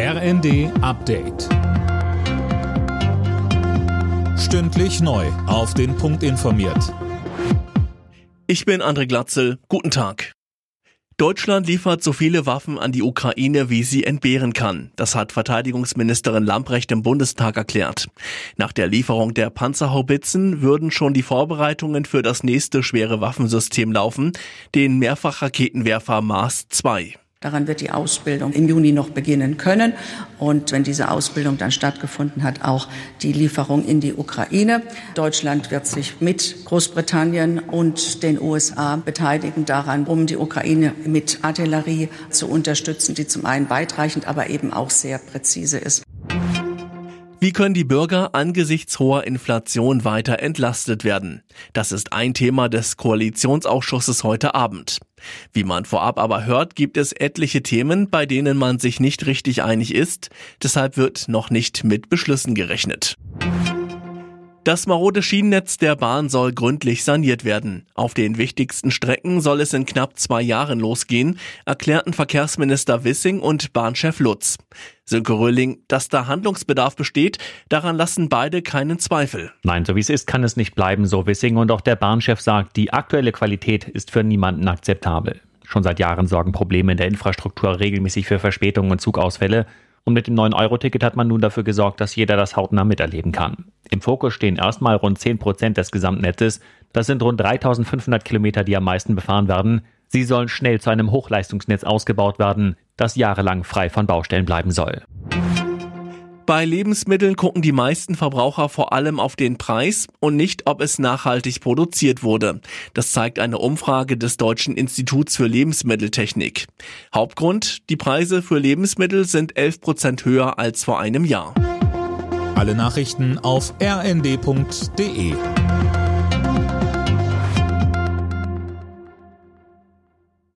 RND Update. Stündlich neu. Auf den Punkt informiert. Ich bin André Glatzel. Guten Tag. Deutschland liefert so viele Waffen an die Ukraine, wie sie entbehren kann. Das hat Verteidigungsministerin Lamprecht im Bundestag erklärt. Nach der Lieferung der Panzerhaubitzen würden schon die Vorbereitungen für das nächste schwere Waffensystem laufen, den Mehrfachraketenwerfer Mars 2. Daran wird die Ausbildung im Juni noch beginnen können. Und wenn diese Ausbildung dann stattgefunden hat, auch die Lieferung in die Ukraine. Deutschland wird sich mit Großbritannien und den USA beteiligen daran, um die Ukraine mit Artillerie zu unterstützen, die zum einen weitreichend, aber eben auch sehr präzise ist. Wie können die Bürger angesichts hoher Inflation weiter entlastet werden? Das ist ein Thema des Koalitionsausschusses heute Abend. Wie man vorab aber hört, gibt es etliche Themen, bei denen man sich nicht richtig einig ist. Deshalb wird noch nicht mit Beschlüssen gerechnet. Das marode Schienennetz der Bahn soll gründlich saniert werden. Auf den wichtigsten Strecken soll es in knapp zwei Jahren losgehen, erklärten Verkehrsminister Wissing und Bahnchef Lutz. Sönke Röhling, dass da Handlungsbedarf besteht, daran lassen beide keinen Zweifel. Nein, so wie es ist, kann es nicht bleiben, so Wissing. Und auch der Bahnchef sagt, die aktuelle Qualität ist für niemanden akzeptabel. Schon seit Jahren sorgen Probleme in der Infrastruktur regelmäßig für Verspätungen und Zugausfälle. Und mit dem 9-Euro-Ticket hat man nun dafür gesorgt, dass jeder das hautnah miterleben kann. Im Fokus stehen erstmal rund 10 Prozent des Gesamtnetzes. Das sind rund 3500 Kilometer, die am meisten befahren werden. Sie sollen schnell zu einem Hochleistungsnetz ausgebaut werden, das jahrelang frei von Baustellen bleiben soll. Bei Lebensmitteln gucken die meisten Verbraucher vor allem auf den Preis und nicht, ob es nachhaltig produziert wurde. Das zeigt eine Umfrage des Deutschen Instituts für Lebensmitteltechnik. Hauptgrund, die Preise für Lebensmittel sind 11 Prozent höher als vor einem Jahr. Alle Nachrichten auf rnd.de